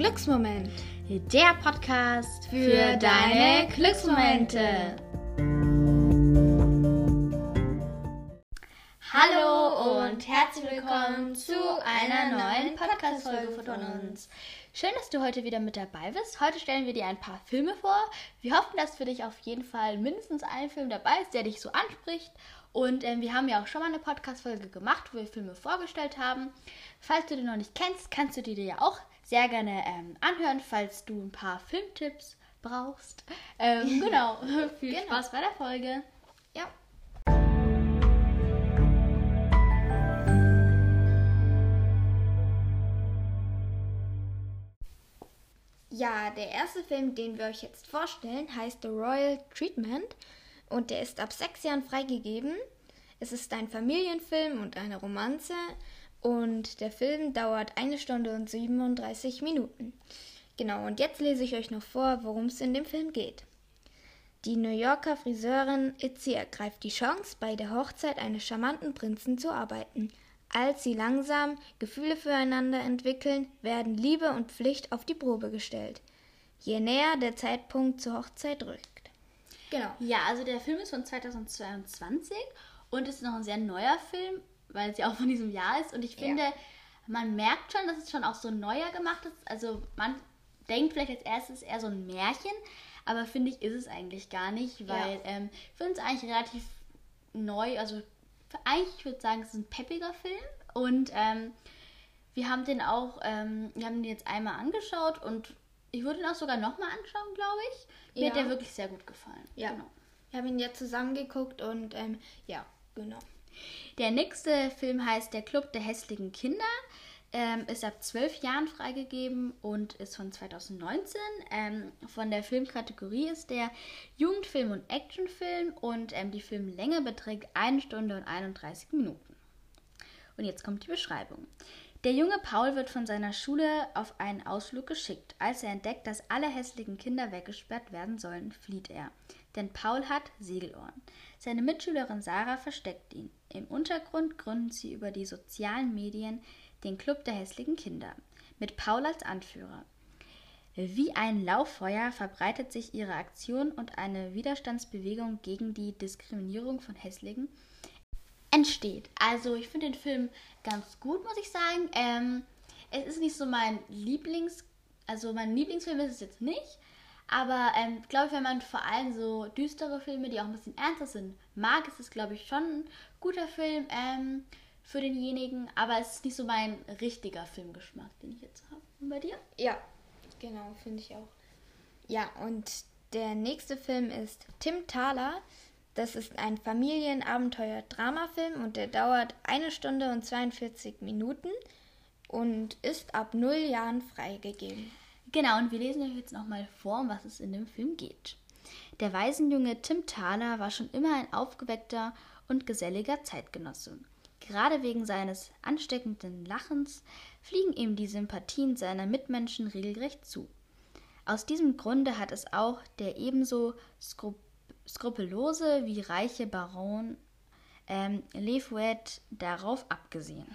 Glücksmoment. Der Podcast für, deine Glücksmomente. Hallo und herzlich willkommen zu einer neuen Podcast-Folge von uns. Schön, dass du heute wieder mit dabei bist. Heute stellen wir dir ein paar Filme vor. Wir hoffen, dass für dich auf jeden Fall mindestens ein Film dabei ist, der dich so anspricht. Und ähm, wir haben ja auch schon mal eine Podcast-Folge gemacht, wo wir Filme vorgestellt haben. Falls du den noch nicht kennst, kannst du die dir ja auch sehr gerne ähm, anhören, falls du ein paar Filmtipps brauchst. Ähm, genau. Viel Genau. Spaß bei der Folge. Ja. Ja, der erste Film, den wir euch jetzt vorstellen, heißt The Royal Treatment und der ist ab sechs Jahren freigegeben. Es ist ein Familienfilm und eine Romanze und der Film dauert eine Stunde und 37 Minuten. Genau, und jetzt lese ich euch noch vor, worum es in dem Film geht. Die New Yorker Friseurin Itzy ergreift die Chance, bei der Hochzeit eines charmanten Prinzen zu arbeiten. Als sie langsam Gefühle füreinander entwickeln, werden Liebe und Pflicht auf die Probe gestellt. Je näher der Zeitpunkt zur Hochzeit rückt. Genau. Ja, also der Film ist von 2022 und ist noch ein sehr neuer Film, weil es ja auch von diesem Jahr ist. Und ich Ja. finde, man merkt schon, dass es schon auch so neuer gemacht ist. Also man denkt vielleicht als erstes eher so ein Märchen, aber finde ich, ist es eigentlich gar nicht, weil Ja. ähm, ich finde es eigentlich relativ neu. Also eigentlich, ich würde sagen, es ist ein peppiger Film. Und ähm, wir haben den auch, ähm, wir haben den jetzt einmal angeschaut und ich würde ihn auch sogar nochmal anschauen, glaube ich. Mir hat Ja. der wirklich sehr gut gefallen. Ja. Genau. Wir haben ihn ja zusammengeguckt und ähm, ja, genau. Der nächste Film heißt Der Club der hässlichen Kinder. Ähm, ist ab 12 Jahren freigegeben und ist von 2019. Ähm, von der Filmkategorie ist der Jugendfilm und Actionfilm und ähm, die Filmlänge beträgt 1 Stunde und 31 Minuten. Und jetzt kommt die Beschreibung. Der junge Paul wird von seiner Schule auf einen Ausflug geschickt. Als er entdeckt, dass alle hässlichen Kinder weggesperrt werden sollen, flieht er. Denn Paul hat Segelohren. Seine Mitschülerin Sarah versteckt ihn. Im Untergrund gründen sie über die sozialen Medien den Club der hässlichen Kinder. Mit Paul als Anführer. Wie ein Lauffeuer verbreitet sich ihre Aktion und eine Widerstandsbewegung gegen die Diskriminierung von Hässlichen entsteht. Also ich finde den Film ganz gut, muss ich sagen. Ähm, es ist nicht so mein Lieblings, also mein Lieblingsfilm ist es jetzt nicht. Aber ähm, glaube ich, wenn man vor allem so düstere Filme, die auch ein bisschen ernster sind, mag, ist es, glaube ich, schon ein guter Film ähm, für denjenigen. Aber es ist nicht so mein richtiger Filmgeschmack, den ich jetzt habe. Und bei dir? Ja, genau, finde ich auch. Ja, und der nächste Film ist Tim Thaler. Das ist ein Familienabenteuer-Dramafilm und der dauert eine Stunde und 42 Minuten und ist ab null Jahren freigegeben. Genau, und wir lesen euch jetzt nochmal vor, um was es in dem Film geht. Der Waisenjunge Tim Thaler war schon immer ein aufgeweckter und geselliger Zeitgenosse. Gerade wegen seines ansteckenden Lachens fliegen ihm die Sympathien seiner Mitmenschen regelrecht zu. Aus diesem Grunde hat es auch der ebenso skru skrupellose wie reiche Baron ähm, Le Fouet darauf abgesehen.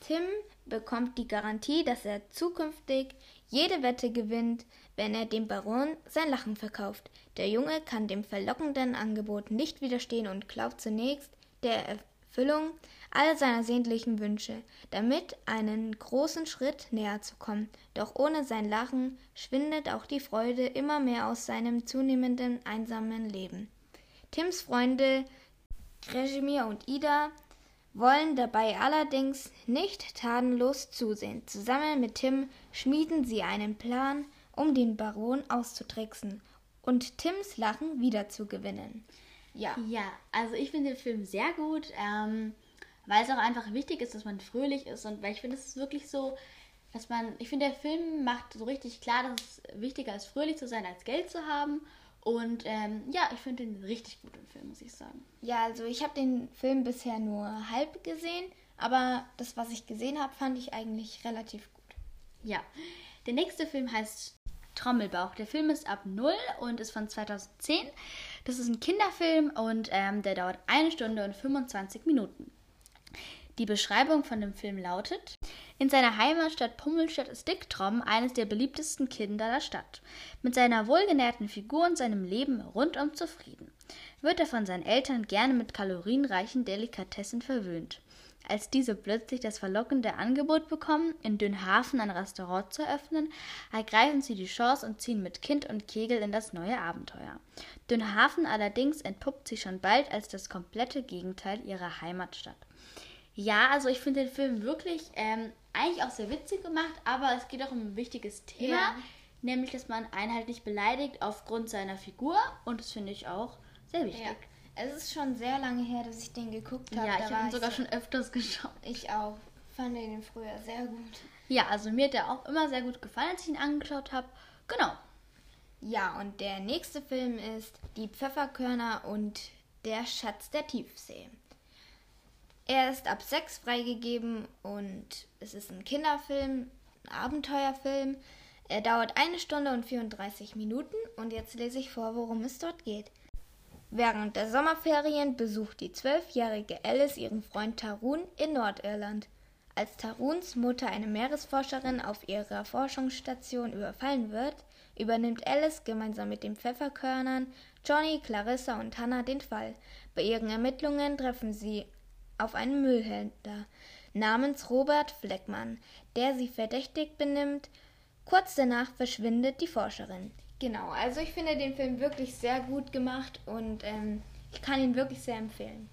Tim bekommt die Garantie, dass er zukünftig jede Wette gewinnt, wenn er dem Baron sein Lachen verkauft. Der Junge kann dem verlockenden Angebot nicht widerstehen und glaubt zunächst der Erfüllung all seiner sehnlichen Wünsche, damit einen großen Schritt näher zu kommen. Doch ohne sein Lachen schwindet auch die Freude immer mehr aus seinem zunehmenden einsamen Leben. Tims Freunde Regimir und Ida wollen dabei allerdings nicht tatenlos zusehen. Zusammen mit Tim schmieden sie einen Plan, um den Baron auszutricksen und Tims Lachen wiederzugewinnen. Ja, Ja, also ich finde den Film sehr gut, ähm, weil es auch einfach wichtig ist, dass man fröhlich ist und weil ich finde, es ist wirklich so, dass man, ich finde, der Film macht so richtig klar, dass es wichtiger ist, fröhlich zu sein, als Geld zu haben. Und ähm, ja, ich finde den richtig gut, den Film, muss ich sagen. ja also ich habe den Film bisher nur halb gesehen, aber das, was ich gesehen habe, fand ich eigentlich relativ gut. Ja, der nächste Film heißt Trommelbauch. Der Film ist ab 0 und ist von 2010. Das ist ein Kinderfilm und ähm, der dauert eine Stunde und 25 Minuten. Die Beschreibung von dem Film lautet: In seiner Heimatstadt Pummelstadt ist Dick Trom eines der beliebtesten Kinder der Stadt. Mit seiner wohlgenährten Figur und seinem Leben rundum zufrieden. Wird er von seinen Eltern gerne mit kalorienreichen Delikatessen verwöhnt. Als diese plötzlich das verlockende Angebot bekommen, in Dünnhafen ein Restaurant zu eröffnen, ergreifen sie die Chance und ziehen mit Kind und Kegel in das neue Abenteuer. Dünnhafen allerdings entpuppt sich schon bald als das komplette Gegenteil ihrer Heimatstadt. Ja, also ich finde den Film wirklich ähm, eigentlich auch sehr witzig gemacht, aber es geht auch um ein wichtiges Thema, Ja. nämlich dass man einen halt nicht beleidigt aufgrund seiner Figur und das finde ich auch sehr wichtig. Ja. Es ist schon sehr lange her, dass ich den geguckt habe. Ja, ich habe ihn sogar so- schon öfters geschaut. Ich auch. Fand den früher sehr gut. Ja, also mir hat der auch immer sehr gut gefallen, als ich ihn angeschaut habe. Genau. Ja, und der nächste Film ist Die Pfefferkörner und der Schatz der Tiefsee. Er ist ab 6 freigegeben und es ist ein Kinderfilm, ein Abenteuerfilm. Er dauert eine Stunde und 34 Minuten und jetzt lese ich vor, worum es dort geht. Während der Sommerferien besucht die zwölfjährige Alice ihren Freund Tarun in Nordirland. Als Taruns Mutter, eine Meeresforscherin, auf ihrer Forschungsstation überfallen wird, übernimmt Alice gemeinsam mit den Pfefferkörnern, Johnny, Clarissa und Hannah den Fall. Bei ihren Ermittlungen treffen sie auf einen Müllhändler namens Robert Fleckmann, der sie verdächtig benimmt. Kurz danach verschwindet die Forscherin. Genau, also ich finde den Film wirklich sehr gut gemacht und ähm, ich kann ihn wirklich sehr empfehlen.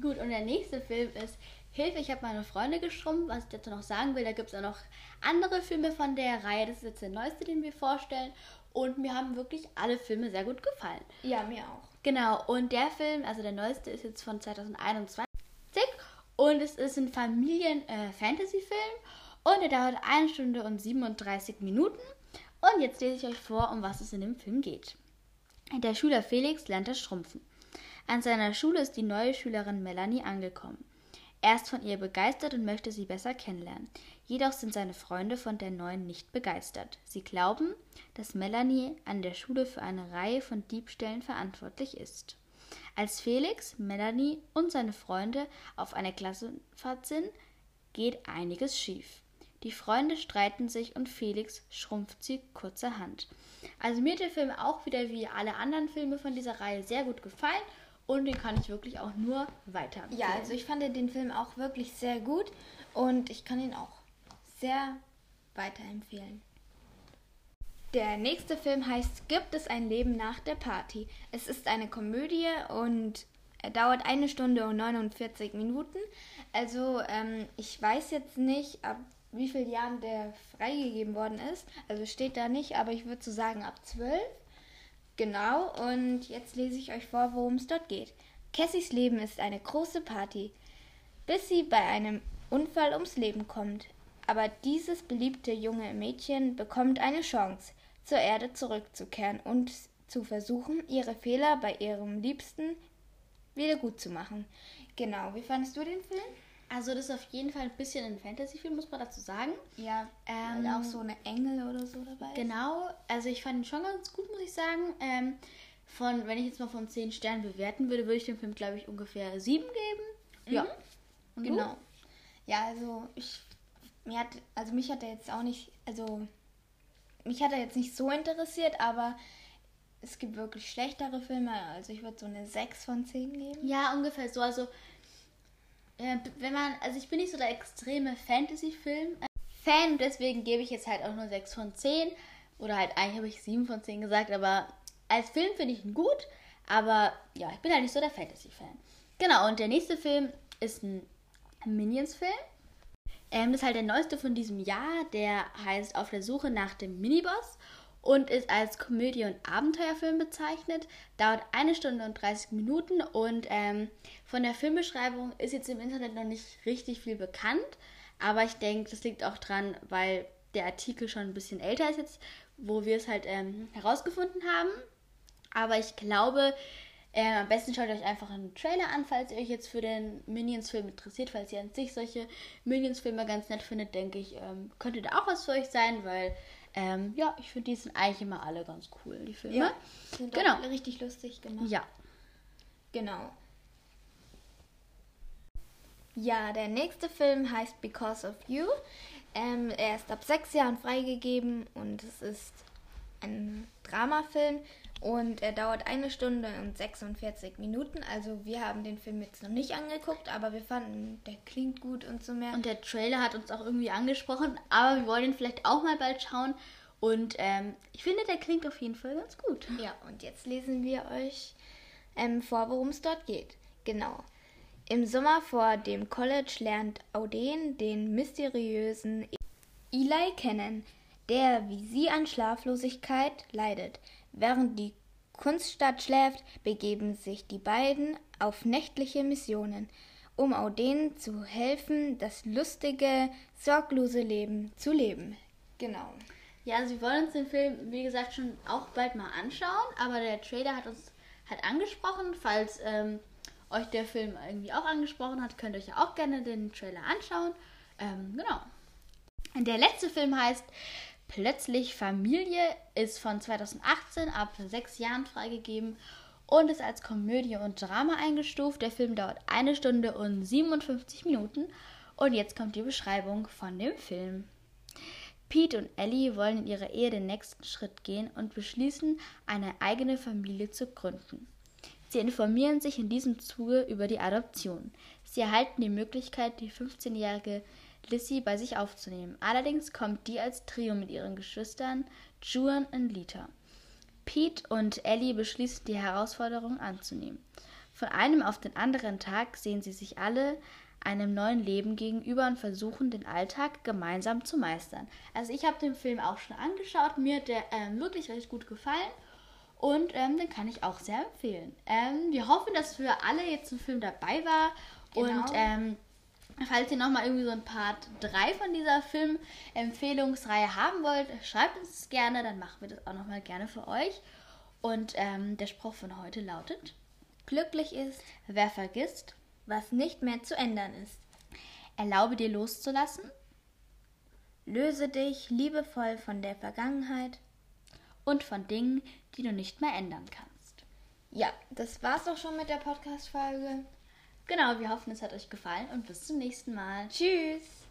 Gut, und der nächste Film ist Hilfe, ich habe meine Freunde geschrumpft. Was ich dazu noch sagen will, da gibt es auch noch andere Filme von der Reihe. Das ist jetzt der neueste, den wir vorstellen. Und mir haben wirklich alle Filme sehr gut gefallen. Ja, mir auch. Genau, und der Film, also der neueste, ist jetzt von 2021 und es ist ein Familien-Fantasy-Film und er dauert 1 Stunde und 37 Minuten. Und jetzt lese ich euch vor, um was es in dem Film geht. Der Schüler Felix lernt das Schrumpfen. An seiner Schule ist die neue Schülerin Melanie angekommen. Er ist von ihr begeistert und möchte sie besser kennenlernen. Jedoch sind seine Freunde von der neuen nicht begeistert. Sie glauben, dass Melanie an der Schule für eine Reihe von Diebstählen verantwortlich ist. Als Felix, Melanie und seine Freunde auf einer Klassenfahrt sind, geht einiges schief. Die Freunde streiten sich und Felix schrumpft sie kurzerhand. Also mir hat der Film auch wieder wie alle anderen Filme von dieser Reihe sehr gut gefallen und den kann ich wirklich auch nur weiterempfehlen. Ja, also ich fand den Film auch wirklich sehr gut und ich kann ihn auch sehr weiterempfehlen. Der nächste Film heißt Gibt es ein Leben nach der Party? Es ist eine Komödie und er dauert eine Stunde und 49 Minuten. Also ähm, ich weiß jetzt nicht, ab wie vielen Jahren der freigegeben worden ist. Also steht da nicht, aber ich würde so sagen ab 12. Genau, und jetzt lese ich euch vor, worum es dort geht. Cassies Leben ist eine große Party, bis sie bei einem Unfall ums Leben kommt. Aber dieses beliebte junge Mädchen bekommt eine Chance, zur Erde zurückzukehren und zu versuchen, ihre Fehler bei ihrem Liebsten wieder gut zu machen. Genau, wie fandest du den Film? Also das ist auf jeden Fall ein bisschen ein Fantasy-Film, muss man dazu sagen. Ja, Ähm, weil auch so eine Engel oder so dabei. Genau, also ich fand ihn schon ganz gut, muss ich sagen. Ähm, von, wenn ich jetzt mal von 10 Sternen bewerten würde, würde ich dem Film, glaube ich, ungefähr 7 geben. Ja. Und du? Genau. Ja, also ich mir hat also mich hat er jetzt auch nicht, also mich hat er jetzt nicht so interessiert, aber es gibt wirklich schlechtere Filme, also ich würde so eine 6 von 10 geben. Ja, ungefähr so. Also, wenn man, also ich bin nicht so der extreme Fantasy-Film-Fan, deswegen gebe ich jetzt halt auch nur 6 von 10. Oder halt, eigentlich habe ich 7 von 10 gesagt, aber als Film finde ich ihn gut. Aber ja, ich bin halt nicht so der Fantasy-Fan. Genau, und der nächste Film ist ein Minions-Film. Ähm, das ist halt der neueste von diesem Jahr. Der heißt Auf der Suche nach dem Miniboss und ist als Komödie- und Abenteuerfilm bezeichnet. Dauert eine Stunde und 30 Minuten und ähm, von der Filmbeschreibung ist jetzt im Internet noch nicht richtig viel bekannt. Aber ich denke, das liegt auch dran, weil der Artikel schon ein bisschen älter ist jetzt, wo wir es halt ähm, herausgefunden haben. Aber ich glaube, äh, am besten schaut euch einfach einen Trailer an, falls ihr euch jetzt für den Minions-Film interessiert. Falls ihr an sich solche Minions-Filme ganz nett findet, denke ich, ähm, könnte da auch was für euch sein, weil ähm, ja, ich finde, die sind eigentlich immer alle ganz cool, die Filme. sind Genau. auch richtig lustig gemacht. Ja. Genau. Ja, der nächste Film heißt Because of You. Ähm, er ist ab sechs Jahren freigegeben und es ist ein Dramafilm und er dauert eine Stunde und 46 Minuten. Also wir haben den Film jetzt noch nicht angeguckt, aber wir fanden, der klingt gut und so mehr. Und der Trailer hat uns auch irgendwie angesprochen, aber wir wollen ihn vielleicht auch mal bald schauen. Und ähm, ich finde, der klingt auf jeden Fall ganz gut. Ja, und jetzt lesen wir euch ähm, vor, worum es dort geht. Genau. Im Sommer vor dem College lernt Auden den mysteriösen Eli kennen, der wie sie an Schlaflosigkeit leidet. Während die Kunststadt schläft, begeben sich die beiden auf nächtliche Missionen, um Auden zu helfen, das lustige, sorglose Leben zu leben. Genau. Ja, also wir wollen uns den Film, wie gesagt, schon auch bald mal anschauen, aber der Trailer hat uns halt angesprochen. Falls ähm, euch der Film irgendwie auch angesprochen hat, könnt ihr euch ja auch gerne den Trailer anschauen. Ähm, genau. Der letzte Film heißt Plötzlich Familie, ist von 2018 ab sechs Jahren freigegeben und ist als Komödie und Drama eingestuft. Der Film dauert eine Stunde und 57 Minuten. Und jetzt kommt die Beschreibung von dem Film. Pete und Ellie wollen in ihrer Ehe den nächsten Schritt gehen und beschließen, eine eigene Familie zu gründen. Sie informieren sich in diesem Zuge über die Adoption. Sie erhalten die Möglichkeit, die 15-jährige Lissy bei sich aufzunehmen. Allerdings kommt die als Trio mit ihren Geschwistern Juan und Lita. Pete und Ellie beschließen, die Herausforderung anzunehmen. Von einem auf den anderen Tag sehen sie sich alle einem neuen Leben gegenüber und versuchen, den Alltag gemeinsam zu meistern. Also ich habe den Film auch schon angeschaut, mir hat der ähm, wirklich richtig gut gefallen und ähm, den kann ich auch sehr empfehlen. Ähm, wir hoffen, dass für alle jetzt ein Film dabei war genau. und ähm, Falls ihr nochmal irgendwie so ein Part 3 von dieser Filmempfehlungsreihe haben wollt, schreibt uns gerne, dann machen wir das auch nochmal gerne für euch. Und ähm, der Spruch von heute lautet: Glücklich ist, wer vergisst, was nicht mehr zu ändern ist. Erlaube dir loszulassen. Löse dich liebevoll von der Vergangenheit und von Dingen, die du nicht mehr ändern kannst. Ja, das war's auch schon mit der Podcast-Folge. Genau, wir hoffen, es hat euch gefallen und bis zum nächsten Mal. Tschüss!